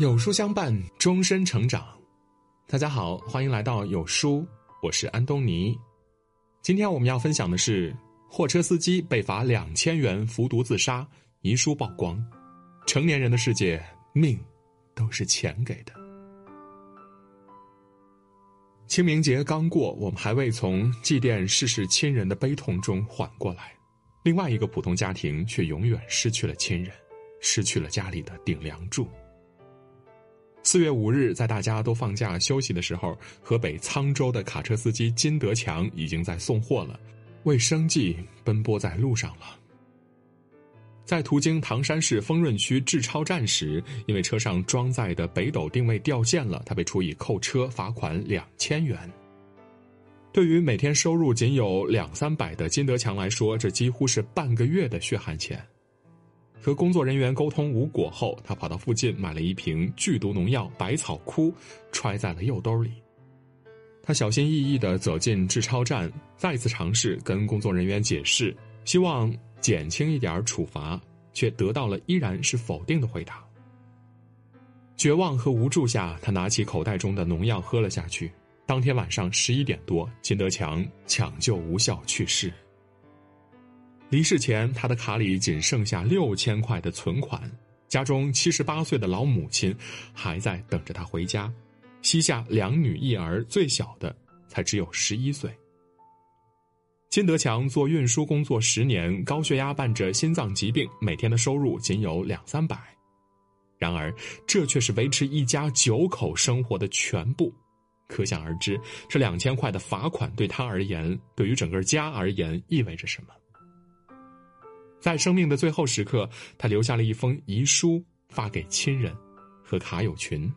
有书相伴，终身成长。大家好，欢迎来到有书，我是安东尼。今天我们要分享的是：货车司机被罚两千元服毒自杀，遗书曝光。成年人的世界，命都是钱给的。清明节刚过，我们还未从祭奠逝世亲人的悲痛中缓过来，另外一个普通家庭却永远失去了亲人，失去了家里的顶梁柱。四月五日，在大家都放假休息的时候，河北沧州的卡车司机金德强已经在送货了，为生计奔波在路上了。在途经唐山市丰润区志超站时，因为车上装载的北斗定位掉线了，他被处以扣车罚款两千元。对于每天收入仅有两三百的金德强来说，这几乎是半个月的血汗钱。和工作人员沟通无果后，他跑到附近买了一瓶剧毒农药百草枯，揣在了右兜里。他小心翼翼地走进志超站，再次尝试跟工作人员解释，希望减轻一点处罚，却得到了依然是否定的回答。绝望和无助下，他拿起口袋中的农药喝了下去。当天晚上十一点多，金德强抢救无效去世。离世前，他的卡里仅剩下六千块的存款，家中七十八岁的老母亲还在等着他回家，膝下两女一儿，最小的才只有十一岁。金德强做运输工作十年，高血压伴着心脏疾病，每天的收入仅有两三百，然而这却是维持一家九口生活的全部，可想而知，这两千块的罚款对他而言，对于整个家而言意味着什么。在生命的最后时刻，他留下了一封遗书，发给亲人和卡友群。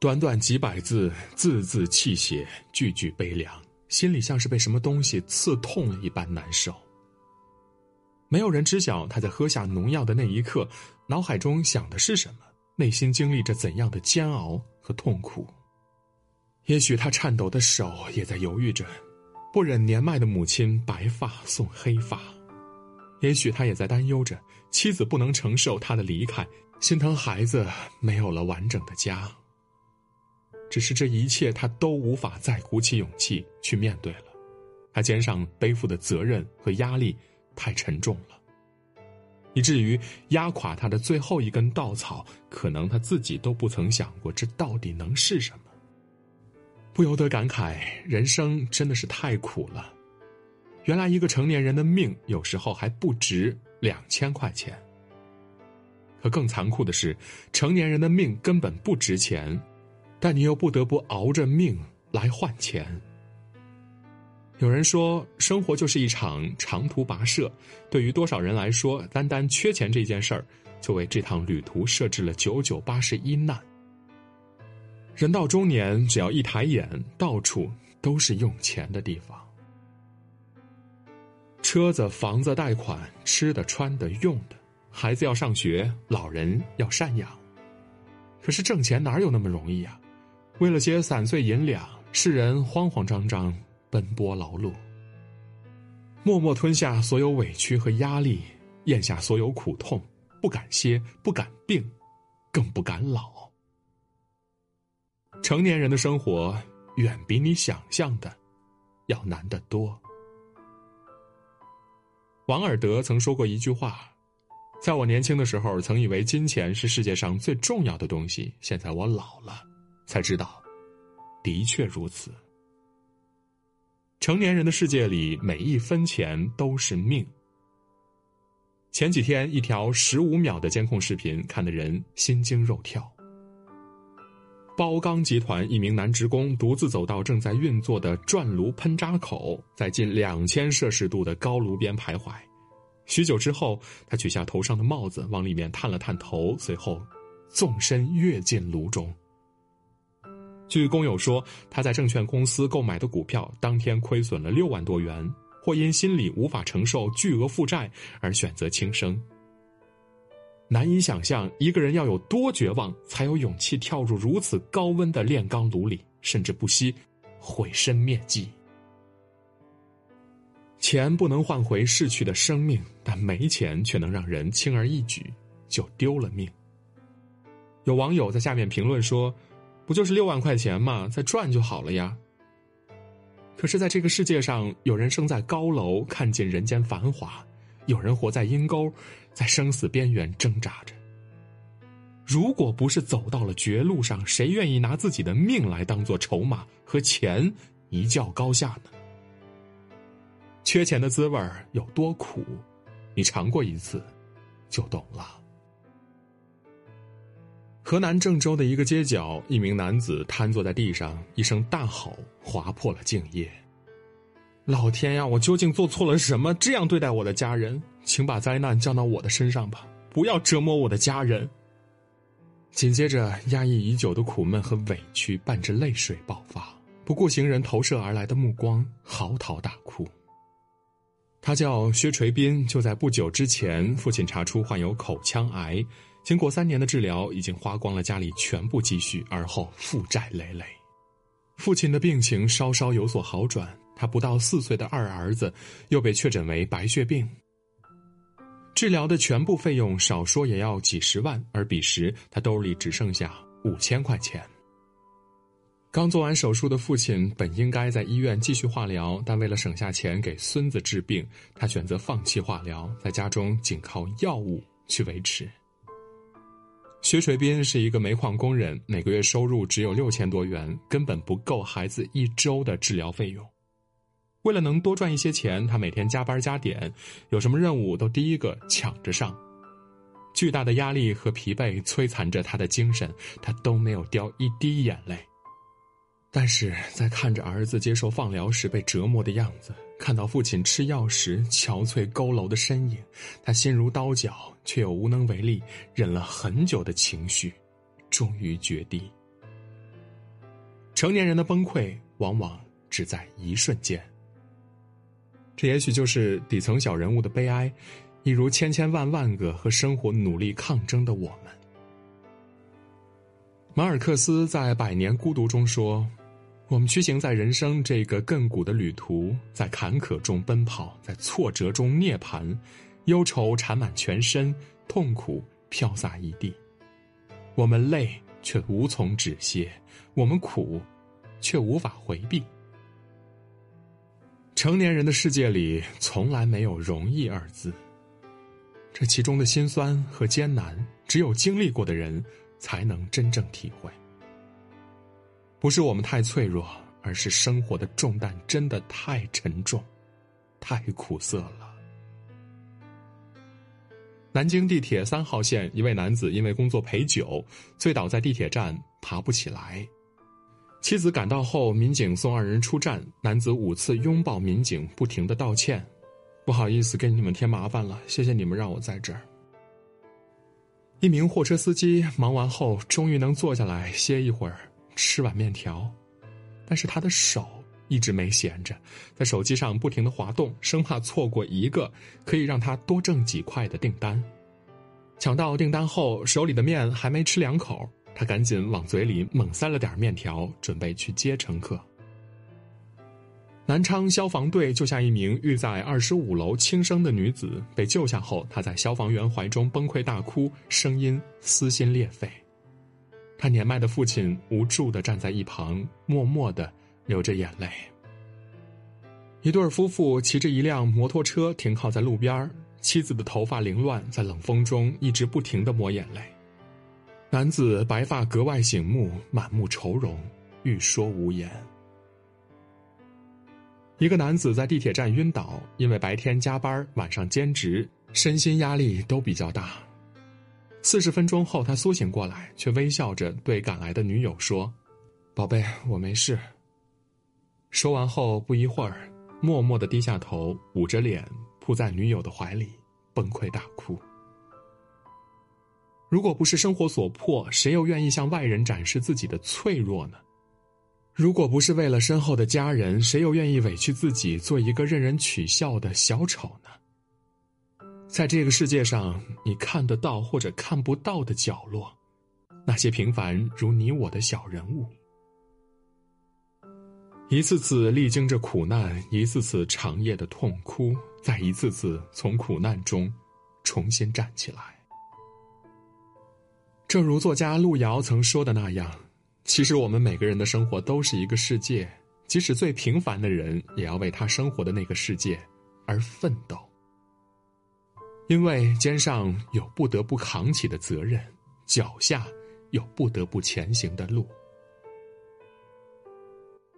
短短几百字，字字泣血，句句悲凉，心里像是被什么东西刺痛了一般难受。没有人知晓他在喝下农药的那一刻，脑海中想的是什么，内心经历着怎样的煎熬和痛苦。也许他颤抖的手也在犹豫着，不忍年迈的母亲白发送黑发。也许他也在担忧着妻子不能承受他的离开，心疼孩子没有了完整的家。只是这一切他都无法再鼓起勇气去面对了，他肩上背负的责任和压力太沉重了，以至于压垮他的最后一根稻草，可能他自己都不曾想过这到底能是什么。不由得感慨，人生真的是太苦了。原来一个成年人的命有时候还不值两千块钱。可更残酷的是，成年人的命根本不值钱，但你又不得不熬着命来换钱。有人说，生活就是一场长途跋涉，对于多少人来说，单单缺钱这件事儿，就为这趟旅途设置了九九八十一难。人到中年，只要一抬眼，到处都是用钱的地方。车子、房子、贷款、吃的、穿的、用的，孩子要上学，老人要赡养。可是挣钱哪有那么容易呀？为了些散碎银两，世人慌慌张张奔波劳碌，默默吞下所有委屈和压力，咽下所有苦痛，不敢歇，不敢病，更不敢老。成年人的生活远比你想象的要难得多。王尔德曾说过一句话：“在我年轻的时候，曾以为金钱是世界上最重要的东西。现在我老了，才知道，的确如此。成年人的世界里，每一分钱都是命。”前几天，一条十五秒的监控视频，看得人心惊肉跳。包钢集团一名男职工独自走到正在运作的转炉喷扎口，在近两千摄氏度的高炉边徘徊。许久之后，他取下头上的帽子，往里面探了探头，随后纵身跃进炉中。据工友说，他在证券公司购买的股票当天亏损了六万多元，或因心里无法承受巨额负债而选择轻生。难以想象一个人要有多绝望，才有勇气跳入如此高温的炼钢炉里，甚至不惜毁身灭迹。钱不能换回逝去的生命，但没钱却能让人轻而易举就丢了命。有网友在下面评论说：“不就是六万块钱吗？再赚就好了呀。”可是，在这个世界上，有人生在高楼，看尽人间繁华；有人活在阴沟，在生死边缘挣扎着。如果不是走到了绝路上，谁愿意拿自己的命来当做筹码和钱一较高下呢？缺钱的滋味有多苦，你尝过一次，就懂了。河南郑州的一个街角，一名男子瘫坐在地上，一声大吼划破了静夜。老天呀，我究竟做错了什么，这样对待我的家人？请把灾难降到我的身上吧，不要折磨我的家人。紧接着，压抑已久的苦闷和委屈伴着泪水爆发，不顾行人投射而来的目光，嚎啕大哭。他叫薛垂斌，就在不久之前，父亲查出患有口腔癌。经过三年的治疗，已经花光了家里全部积蓄，而后负债累累。父亲的病情稍稍有所好转，他不到四岁的二儿子又被确诊为白血病。治疗的全部费用少说也要几十万，而彼时他兜里只剩下五千块钱。刚做完手术的父亲本应该在医院继续化疗，但为了省下钱给孙子治病，他选择放弃化疗，在家中仅靠药物去维持。薛水斌是一个煤矿工人，每个月收入只有六千多元，根本不够孩子一周的治疗费用。为了能多赚一些钱，他每天加班加点，有什么任务都第一个抢着上。巨大的压力和疲惫摧残着他的精神，他都没有掉一滴眼泪。但是在看着儿子接受放疗时被折磨的样子，看到父亲吃药时憔悴佝偻的身影，他心如刀绞，却又无能为力。忍了很久的情绪，终于决堤。成年人的崩溃往往只在一瞬间。这也许就是底层小人物的悲哀，一如千千万万个和生活努力抗争的我们。马尔克斯在《百年孤独》中说。我们驱行在人生这个亘古的旅途，在坎坷中奔跑，在挫折中涅槃，忧愁缠满全身，痛苦飘洒一地。我们累却无从止歇，我们苦，却无法回避。成年人的世界里，从来没有容易二字。这其中的辛酸和艰难，只有经历过的人，才能真正体会。不是我们太脆弱，而是生活的重担真的太沉重，太苦涩了。南京地铁三号线一位男子因为工作陪酒，醉倒在地铁站，爬不起来。妻子赶到后，民警送二人出站，男子五次拥抱民警，不停的道歉：“不好意思，给你们添麻烦了，谢谢你们让我在这儿。”一名货车司机忙完后，终于能坐下来歇一会儿。吃碗面条，但是他的手一直没闲着，在手机上不停的滑动，生怕错过一个可以让他多挣几块的订单。抢到订单后，手里的面还没吃两口，他赶紧往嘴里猛塞了点面条，准备去接乘客。南昌消防队救下一名遇在二十五楼轻生的女子，被救下后，她在消防员怀中崩溃大哭，声音撕心裂肺。他年迈的父亲无助的站在一旁，默默的流着眼泪。一对夫妇骑着一辆摩托车停靠在路边妻子的头发凌乱，在冷风中一直不停的抹眼泪。男子白发格外醒目，满目愁容，欲说无言。一个男子在地铁站晕倒，因为白天加班，晚上兼职，身心压力都比较大。四十分钟后，他苏醒过来，却微笑着对赶来的女友说：“宝贝，我没事。”说完后，不一会儿，默默的低下头，捂着脸扑在女友的怀里，崩溃大哭。如果不是生活所迫，谁又愿意向外人展示自己的脆弱呢？如果不是为了身后的家人，谁又愿意委屈自己做一个任人取笑的小丑呢？在这个世界上，你看得到或者看不到的角落，那些平凡如你我的小人物，一次次历经着苦难，一次次长夜的痛哭，再一次次从苦难中重新站起来。正如作家路遥曾说的那样，其实我们每个人的生活都是一个世界，即使最平凡的人，也要为他生活的那个世界而奋斗。因为肩上有不得不扛起的责任，脚下有不得不前行的路。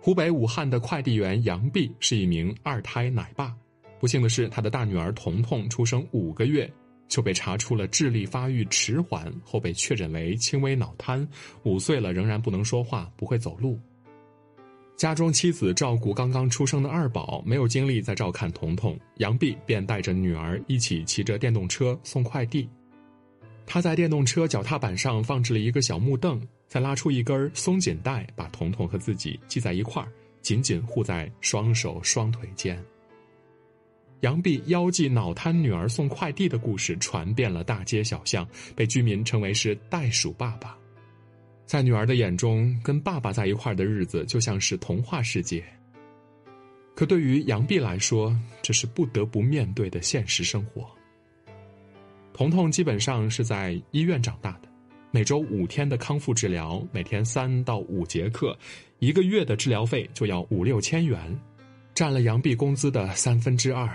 湖北武汉的快递员杨碧是一名二胎奶爸，不幸的是，他的大女儿彤彤出生五个月就被查出了智力发育迟缓，后被确诊为轻微脑瘫，五岁了仍然不能说话，不会走路。家中妻子照顾刚刚出生的二宝，没有精力再照看彤彤，杨碧便带着女儿一起骑着电动车送快递。他在电动车脚踏板上放置了一个小木凳。再拉出一根松紧带，把彤彤和自己系在一块儿，紧紧护在双手双腿间。杨碧腰系脑瘫女儿送快递的故事传遍了大街小巷，被居民称为是“袋鼠爸爸”。在女儿的眼中，跟爸爸在一块儿的日子就像是童话世界。可对于杨碧来说，这是不得不面对的现实生活。彤彤基本上是在医院长大的。每周五天的康复治疗，每天三到五节课，一个月的治疗费就要五六千元，占了杨碧工资的三分之二。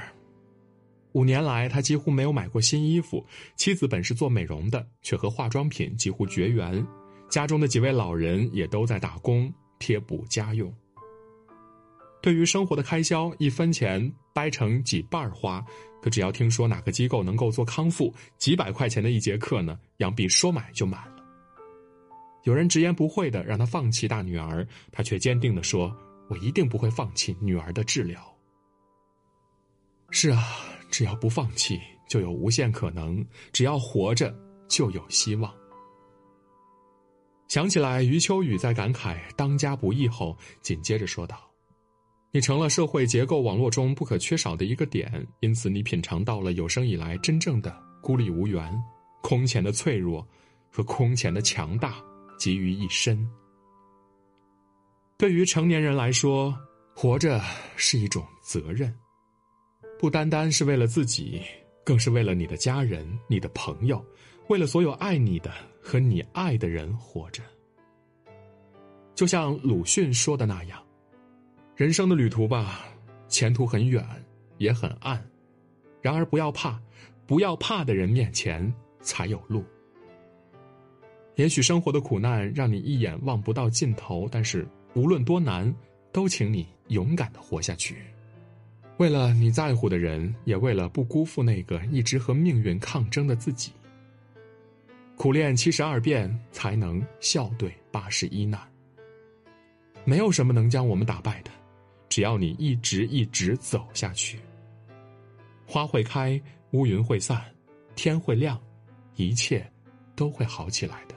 五年来，他几乎没有买过新衣服。妻子本是做美容的，却和化妆品几乎绝缘。家中的几位老人也都在打工贴补家用。对于生活的开销，一分钱掰成几瓣花。可只要听说哪个机构能够做康复，几百块钱的一节课呢，杨碧说买就买了。有人直言不讳的让他放弃大女儿，他却坚定的说：“我一定不会放弃女儿的治疗。”是啊，只要不放弃，就有无限可能；只要活着，就有希望。想起来，余秋雨在感慨“当家不易”后，紧接着说道。你成了社会结构网络中不可缺少的一个点，因此你品尝到了有生以来真正的孤立无援、空前的脆弱和空前的强大集于一身。对于成年人来说，活着是一种责任，不单单是为了自己，更是为了你的家人、你的朋友，为了所有爱你的和你爱的人活着。就像鲁迅说的那样。人生的旅途吧，前途很远，也很暗。然而不要怕，不要怕的人面前才有路。也许生活的苦难让你一眼望不到尽头，但是无论多难，都请你勇敢的活下去。为了你在乎的人，也为了不辜负那个一直和命运抗争的自己。苦练七十二变，才能笑对八十一难。没有什么能将我们打败的。只要你一直一直走下去，花会开，乌云会散，天会亮，一切都会好起来的。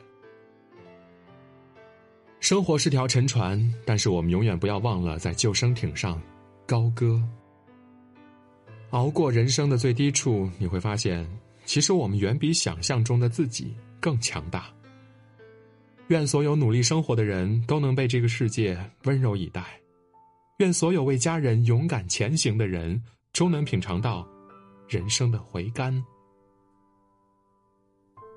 生活是条沉船，但是我们永远不要忘了在救生艇上高歌。熬过人生的最低处，你会发现，其实我们远比想象中的自己更强大。愿所有努力生活的人都能被这个世界温柔以待。愿所有为家人勇敢前行的人，终能品尝到人生的回甘。